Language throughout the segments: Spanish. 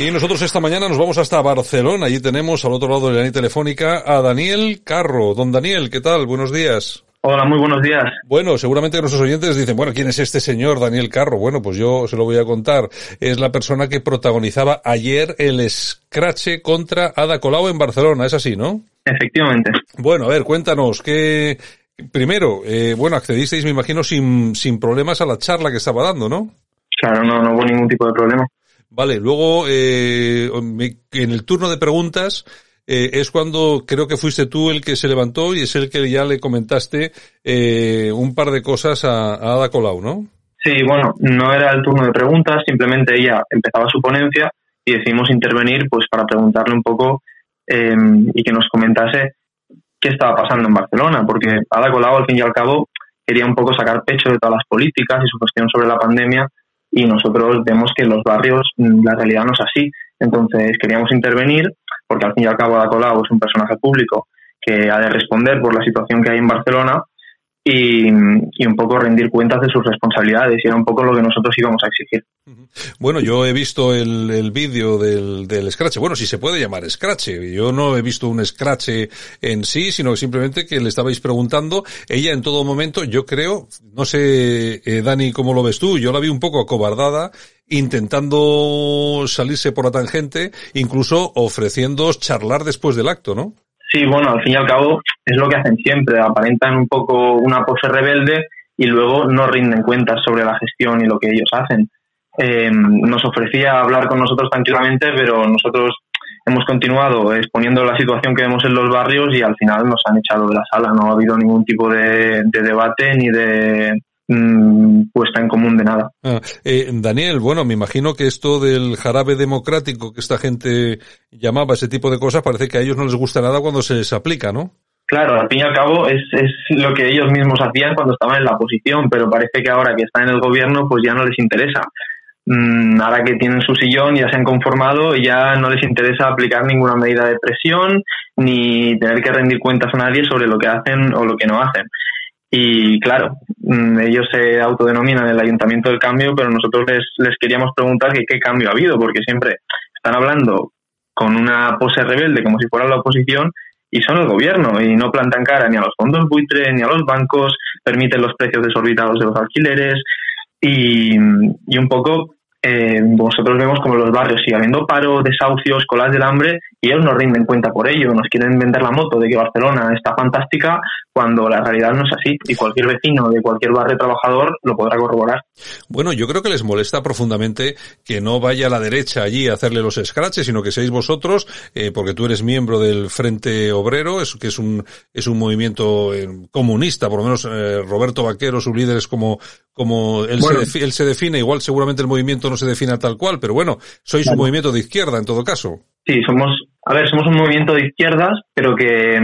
Y nosotros esta mañana nos vamos hasta Barcelona. Allí tenemos al otro lado de la línea telefónica a Daniel Carro. Don Daniel, ¿qué tal? Buenos días. Hola, muy buenos días. Bueno, seguramente nuestros oyentes dicen, bueno, ¿quién es este señor Daniel Carro? Bueno, pues yo se lo voy a contar. Es la persona que protagonizaba ayer el escrache contra Ada Colau en Barcelona. Es así, ¿no? Efectivamente. Bueno, a ver, cuéntanos, ¿qué, primero, eh, bueno, accedisteis, me imagino, sin, sin problemas a la charla que estaba dando, ¿no? Claro, no, no hubo ningún tipo de problema. Vale, luego eh, en el turno de preguntas eh, es cuando creo que fuiste tú el que se levantó y es el que ya le comentaste eh, un par de cosas a, Ada Colau, ¿no? Sí, bueno, no era el turno de preguntas, simplemente ella empezaba su ponencia y decidimos intervenir pues para preguntarle un poco em, y que nos comentase qué estaba pasando en Barcelona, porque Ada Colau al fin y al cabo quería un poco sacar pecho de todas las políticas y su cuestión sobre la pandemia y nosotros vemos que los barrios mm, la realidad no es así. Entonces queríamos intervenir porque al fin y al cabo Ada Colau es un personaje público que ha de responder por la situación que hay en Barcelona y, un poco rendir cuentas de sus responsabilidades y era un poco lo que nosotros íbamos a exigir. Bueno, yo he visto el, el vídeo del, del Scratch. Bueno, si se puede llamar Scratch. Yo no he visto un Scratch en sí, sino simplemente que le estabais preguntando. Ella en todo momento, yo creo, no sé, eh, Dani, cómo lo ves tú, yo la vi un poco acobardada intentando salirse por la tangente, incluso ofreciendo charlar después del acto, ¿no? Sí, bueno, al fin y al cabo es lo que hacen siempre, aparentan un poco una pose rebelde y luego no rinden cuentas sobre la gestión y lo que ellos hacen. Eh, nos ofrecía hablar con nosotros tranquilamente, pero nosotros hemos continuado exponiendo la situación que vemos en los barrios y al final nos han echado de la sala. No ha habido ningún tipo de debate ni de, Mm, puesta en común de nada. Ah, eh, Daniel, bueno, me imagino que esto del jarabe democrático que esta gente llamaba ese tipo de cosas, parece que a ellos no les gusta nada cuando se les aplica, ¿no? Claro, al fin y al cabo es, es lo que ellos mismos hacían cuando estaban en la oposición, pero parece que ahora que están en el gobierno pues ya no les interesa. Mm, ahora que tienen su sillón, ya se han conformado y ya no les interesa aplicar ninguna medida de presión ni tener que rendir cuentas a nadie sobre lo que hacen o lo que no hacen. Y claro, ellos se autodenominan el Ayuntamiento del Cambio, pero nosotros les, les queríamos preguntar que qué cambio ha habido, porque siempre están hablando con una pose rebelde como si fuera la oposición y son el gobierno y no plantan cara ni a los fondos buitre ni a los bancos, permiten los precios desorbitados de los alquileres y, y un poco eh, vosotros vemos como los barrios sigue habiendo paro, desahucios, colas del hambre y ellos no rinden cuenta por ello. Nos quieren vender la moto de que Barcelona está fantástica cuando la realidad no es así y cualquier vecino de cualquier barrio trabajador lo podrá corroborar. Bueno, yo creo que les molesta profundamente que no vaya a la derecha allí a hacerle los scratches, sino que seáis vosotros, eh, porque tú eres miembro del Frente Obrero, es, que es un, es un movimiento eh, comunista, por lo menos eh, Roberto Vaquero, su líder es como, como él, se él se define, igual seguramente el movimiento no se defina tal cual, pero bueno, sois un movimiento de izquierda en todo caso. Sí, somos, a ver, somos un movimiento de izquierdas, pero que,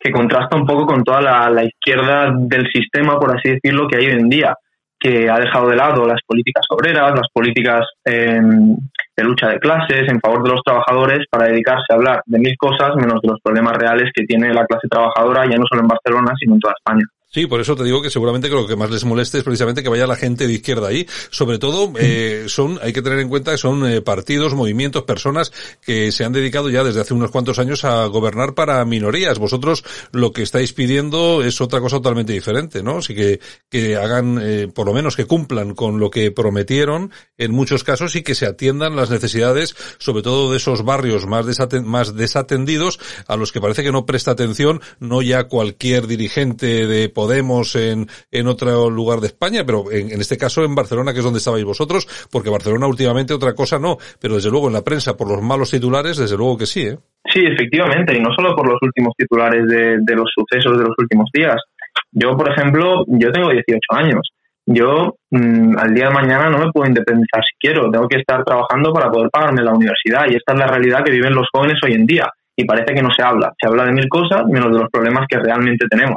que contrasta un poco con toda la, izquierda del sistema, por así decirlo, que hay hoy en día, que ha dejado de lado las políticas obreras, las políticas em, de lucha de clases en favor de los trabajadores para dedicarse a hablar de mil cosas menos de los problemas reales que tiene la clase trabajadora, ya no solo en Barcelona, sino en toda España. Sí, por eso te digo que seguramente que lo que más les moleste es precisamente que vaya la gente de izquierda ahí. Sobre todo, eh, son, hay que tener en cuenta que son eh, partidos, movimientos, personas que se han dedicado ya desde hace unos cuantos años a gobernar para minorías. Vosotros lo que estáis pidiendo es otra cosa totalmente diferente, ¿no? Así que, que hagan, eh, por lo menos que cumplan con lo que prometieron en muchos casos y que se atiendan las necesidades, sobre todo de esos barrios más, más desatendidos a los que parece que no presta atención, no ya cualquier dirigente de Podemos en, en otro lugar de España, pero en, en, este caso en Barcelona, que es donde estabais vosotros, porque Barcelona últimamente otra cosa no, pero desde luego en la prensa por los malos titulares, desde luego que sí, ¿eh? Sí, efectivamente, y no solo por los últimos titulares de, los sucesos de los últimos días. Yo, por ejemplo, yo tengo 18 años. Yo mmm, al día de mañana no me puedo independizar si quiero, tengo que estar trabajando para poder pagarme la universidad y esta es la realidad que viven los jóvenes hoy en día y parece que no se habla, se habla de mil cosas menos de los problemas que realmente tenemos.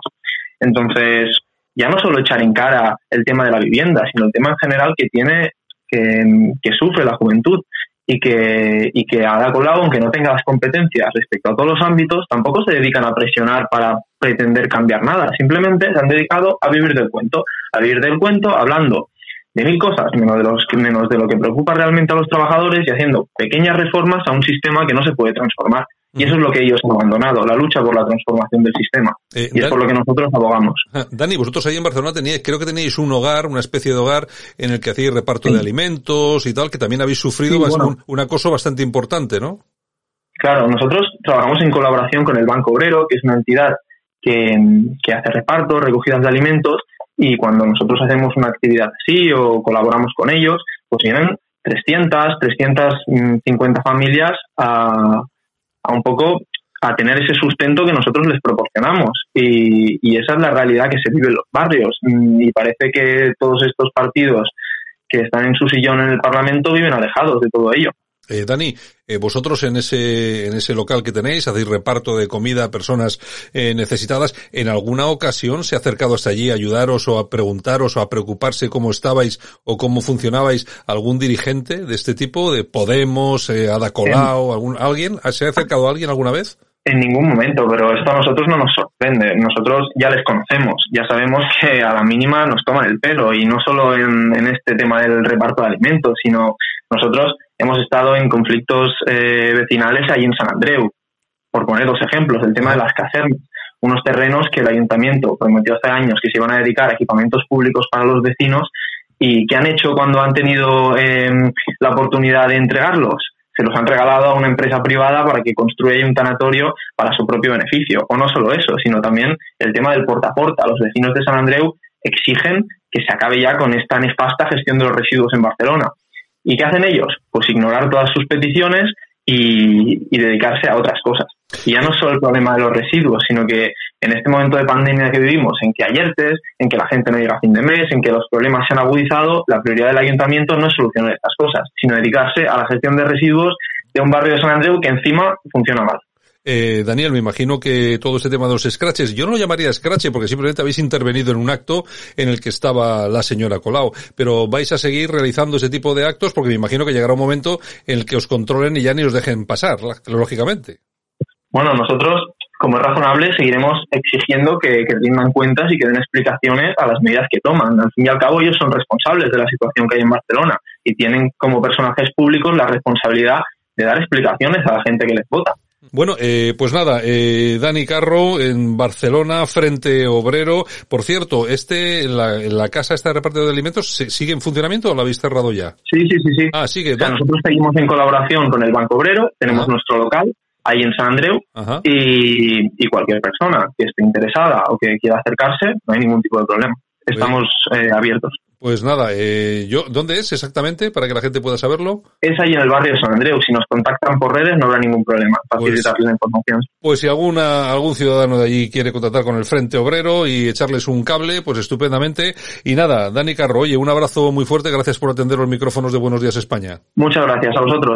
Entonces, ya no solo echar en cara el tema de la vivienda, sino el tema en general que tiene, que, sufre la juventud y que, y que Ada Colau, aunque no tenga las competencias respecto a todos los ámbitos, tampoco se dedican a presionar para pretender cambiar nada. Simplemente se han dedicado a vivir del cuento, a vivir del cuento hablando de mil cosas, menos de, los, menos de lo que preocupa realmente a los trabajadores y haciendo pequeñas reformas a un sistema que no se puede transformar. Y eso es lo que ellos han abandonado, la lucha por la transformación del sistema. Eh, y es por lo que nosotros abogamos. Ah, Dani, vosotros ahí en Barcelona teníais, creo que teníais un hogar, una especie de hogar en el que hacíais reparto de alimentos y tal, que también habéis sufrido un, acoso bastante importante, ¿no? Claro, nosotros trabajamos en colaboración con el Banco Obrero, que es una entidad que, que hace reparto, recogidas de alimentos, y cuando nosotros hacemos una actividad así o colaboramos con ellos, pues vienen 300, 350 familias a, a un poco a tener ese sustento que nosotros les proporcionamos. Y, y, esa es la realidad que se vive en los barrios. Y parece que todos estos partidos que están en su sillón en el Parlamento viven alejados de todo ello. Eh, Dani, eh, vosotros en ese, en ese local que tenéis, hacéis reparto de comida a personas eh, necesitadas. ¿En alguna ocasión se ha acercado hasta allí a ayudaros o a preguntaros o a preocuparse cómo estabais o cómo funcionabais algún dirigente de este tipo, de Podemos, eh, Ada Colau, algún, alguien? ¿Se ha acercado a alguien alguna vez? En ningún momento, pero esto a nosotros no nos sorprende. Nosotros ya les conocemos, ya sabemos que a la mínima nos toman el pelo y no solo en, este tema del reparto de alimentos, sino nosotros hemos estado en conflictos eh, vecinales ahí en San Andreu. Por poner dos ejemplos, el tema de las casernas, unos terrenos que el ayuntamiento prometió hace años que se iban a dedicar a equipamientos públicos para los vecinos y que han hecho cuando han tenido em, la oportunidad de entregarlos. Se los han regalado a una empresa privada para que construya un tanatorio para su propio beneficio. O no solo eso, sino también el tema del porta a porta. Los vecinos de San Andreu exigen que se acabe ya con esta nefasta gestión de los residuos en Barcelona. ¿Y qué hacen ellos? Pues ignorar todas sus peticiones y, dedicarse a otras cosas. Y ya no solo el problema de los residuos, sino que en este momento de pandemia que vivimos, en que hay ERTES, en que la gente no llega a fin de mes, en que los problemas se han agudizado, la prioridad del ayuntamiento no es solucionar estas cosas, sino dedicarse a la gestión de residuos de un barrio de San Andreu que encima funciona mal. Eh, Daniel, me imagino que todo este tema de los scratches, yo no lo llamaría scratch porque simplemente habéis intervenido en un acto en el que estaba la señora Colau, pero vais a seguir realizando ese tipo de actos porque me imagino que llegará un momento en el que os controlen y ya ni os dejen pasar, lógicamente. Bueno, nosotros, como es razonable, seguiremos exigiendo que, que rindan cuentas y que den explicaciones a las medidas que toman. Al fin y al cabo, ellos son responsables de la situación que hay en Barcelona y tienen como personajes públicos la responsabilidad de dar explicaciones a la gente que les vota. Bueno, eh, pues nada, eh, Dani Carro en Barcelona, Frente Obrero. Por cierto, este, la, la casa esta de reparto de alimentos, ¿sigue en funcionamiento o la habéis cerrado ya? Sí, sí, sí, sí. Ah, sigue. nosotros seguimos en colaboración con el Banco Obrero, tenemos nuestro local ahí en San Andreu y, y, cualquier persona que esté interesada o que quiera acercarse, no hay ningún tipo de problema. Estamos eh, abiertos. Pues nada, eh, yo, ¿dónde es exactamente para que la gente pueda saberlo? Es ahí en el barrio de San Andreu. Si nos contactan por redes no habrá ningún problema. Facilitarles pues, la información. Pues si alguna, algún ciudadano de allí quiere contactar con el Frente Obrero y echarles un cable, pues estupendamente. Y nada, Dani Carro, oye, un abrazo muy fuerte. Gracias por atender los micrófonos de Buenos Días España. Muchas gracias a vosotros.